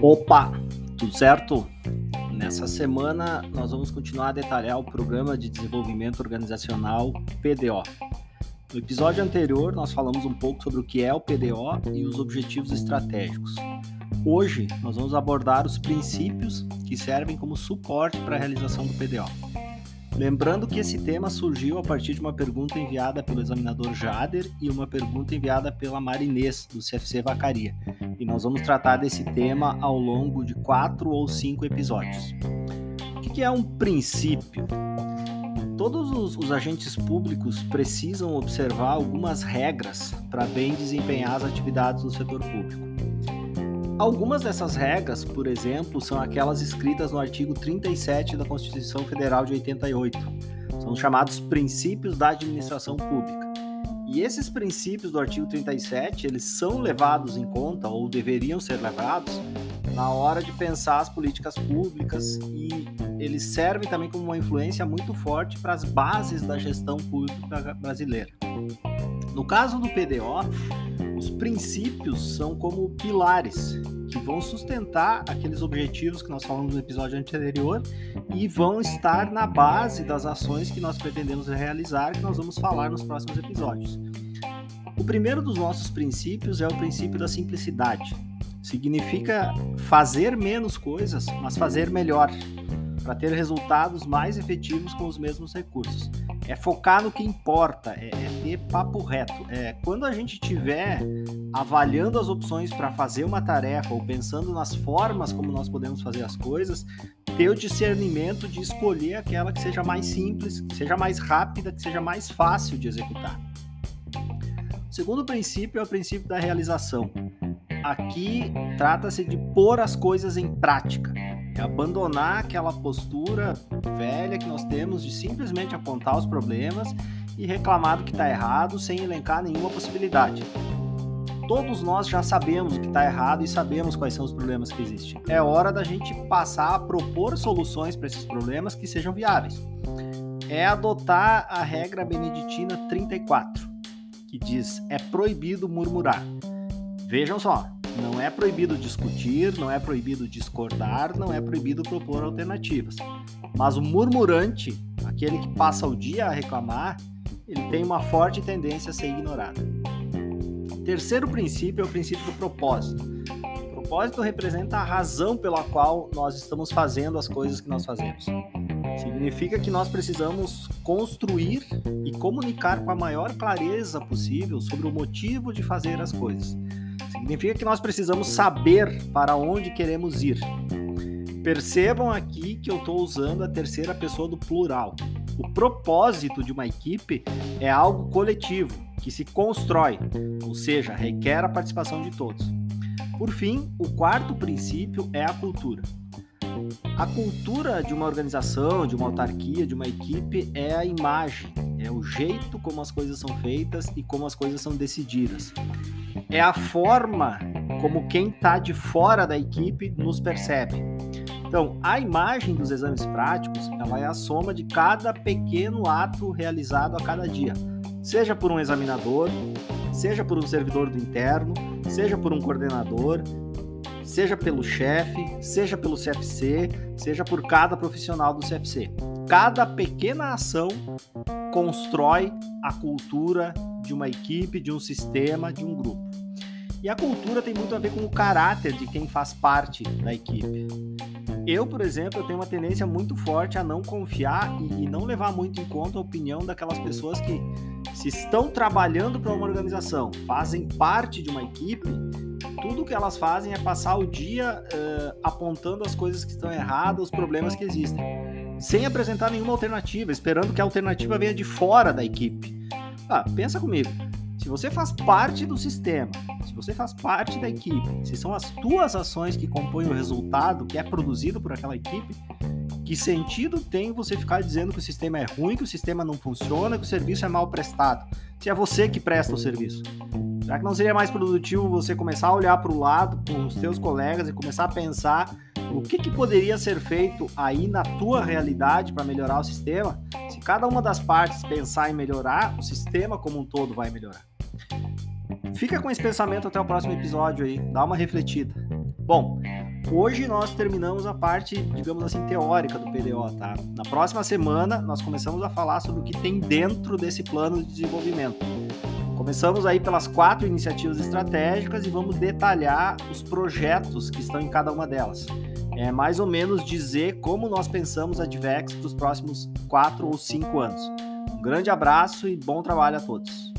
Opa, tudo certo? Nessa semana nós vamos continuar a detalhar o Programa de Desenvolvimento Organizacional PDO. No episódio anterior nós falamos um pouco sobre o que é o PDO e os objetivos estratégicos. Hoje nós vamos abordar os princípios que servem como suporte para a realização do PDO. Lembrando que esse tema surgiu a partir de uma pergunta enviada pelo examinador Jader e uma pergunta enviada pela Marinês, do CFC Vacaria. E nós vamos tratar desse tema ao longo de quatro ou cinco episódios. O que é um princípio? Todos os, os agentes públicos precisam observar algumas regras para bem desempenhar as atividades do setor público. Algumas dessas regras, por exemplo, são aquelas escritas no artigo 37 da Constituição Federal de 88. São chamados princípios da administração pública. E esses princípios do artigo 37, eles são levados em conta ou deveriam ser levados na hora de pensar as políticas públicas e eles servem também como uma influência muito forte para as bases da gestão pública brasileira. No caso do PDO, os princípios são como pilares que vão sustentar aqueles objetivos que nós falamos no episódio anterior e vão estar na base das ações que nós pretendemos realizar, que nós vamos falar nos próximos episódios. O primeiro dos nossos princípios é o princípio da simplicidade. Significa fazer menos coisas, mas fazer melhor, para ter resultados mais efetivos com os mesmos recursos é focar no que importa, é, é ter papo reto. É, quando a gente estiver avaliando as opções para fazer uma tarefa ou pensando nas formas como nós podemos fazer as coisas, ter o discernimento de escolher aquela que seja mais simples, que seja mais rápida, que seja mais fácil de executar. O segundo princípio é o princípio da realização. Aqui trata-se de pôr as coisas em prática é abandonar aquela postura velha que nós temos de simplesmente apontar os problemas e reclamar do que está errado sem elencar nenhuma possibilidade. Todos nós já sabemos o que está errado e sabemos quais são os problemas que existem. É hora da gente passar a propor soluções para esses problemas que sejam viáveis. É adotar a regra beneditina 34, que diz: é proibido murmurar. Vejam só, não é proibido discutir, não é proibido discordar, não é proibido propor alternativas. Mas o murmurante, aquele que passa o dia a reclamar, ele tem uma forte tendência a ser ignorado. Terceiro princípio é o princípio do propósito. O propósito representa a razão pela qual nós estamos fazendo as coisas que nós fazemos. Significa que nós precisamos construir e comunicar com a maior clareza possível sobre o motivo de fazer as coisas. Significa que nós precisamos saber para onde queremos ir. Percebam aqui que eu estou usando a terceira pessoa do plural. O propósito de uma equipe é algo coletivo, que se constrói, ou seja, requer a participação de todos. Por fim, o quarto princípio é a cultura. A cultura de uma organização, de uma autarquia, de uma equipe é a imagem, é o jeito como as coisas são feitas e como as coisas são decididas é a forma como quem está de fora da equipe nos percebe. Então, a imagem dos exames práticos, ela é a soma de cada pequeno ato realizado a cada dia, seja por um examinador, seja por um servidor do interno, seja por um coordenador, seja pelo chefe, seja pelo CFC, seja por cada profissional do CFC. Cada pequena ação constrói a cultura de uma equipe, de um sistema, de um grupo. E a cultura tem muito a ver com o caráter de quem faz parte da equipe. Eu, por exemplo, eu tenho uma tendência muito forte a não confiar e, não levar muito em conta a opinião daquelas pessoas que, se estão trabalhando para uma organização, fazem parte de uma equipe, tudo que elas fazem é passar o dia uh, apontando as coisas que estão erradas, os problemas que existem, sem apresentar nenhuma alternativa, esperando que a alternativa venha de fora da equipe. Ah, pensa comigo. Se você faz parte do sistema, se você faz parte da equipe, se são as tuas ações que compõem o resultado que é produzido por aquela equipe, que sentido tem você ficar dizendo que o sistema é ruim, que o sistema não funciona, que o serviço é mal prestado? Se é você que presta o serviço. Será que não seria mais produtivo você começar a olhar para o lado, com os teus colegas e começar a pensar o que, que poderia ser feito aí na tua realidade para melhorar o sistema? Se cada uma das partes pensar em melhorar, o sistema como um todo vai melhorar. Fica com esse pensamento até o próximo episódio aí, dá uma refletida. Bom, Hoje nós terminamos a parte, digamos assim, teórica do PDO, tá? Na próxima semana nós começamos a falar sobre o que tem dentro desse plano de desenvolvimento. Começamos aí pelas quatro iniciativas estratégicas e vamos detalhar os projetos que estão em cada uma delas. É mais ou menos dizer como nós pensamos a Divex para os próximos quatro ou cinco anos. Um grande abraço e bom trabalho a todos.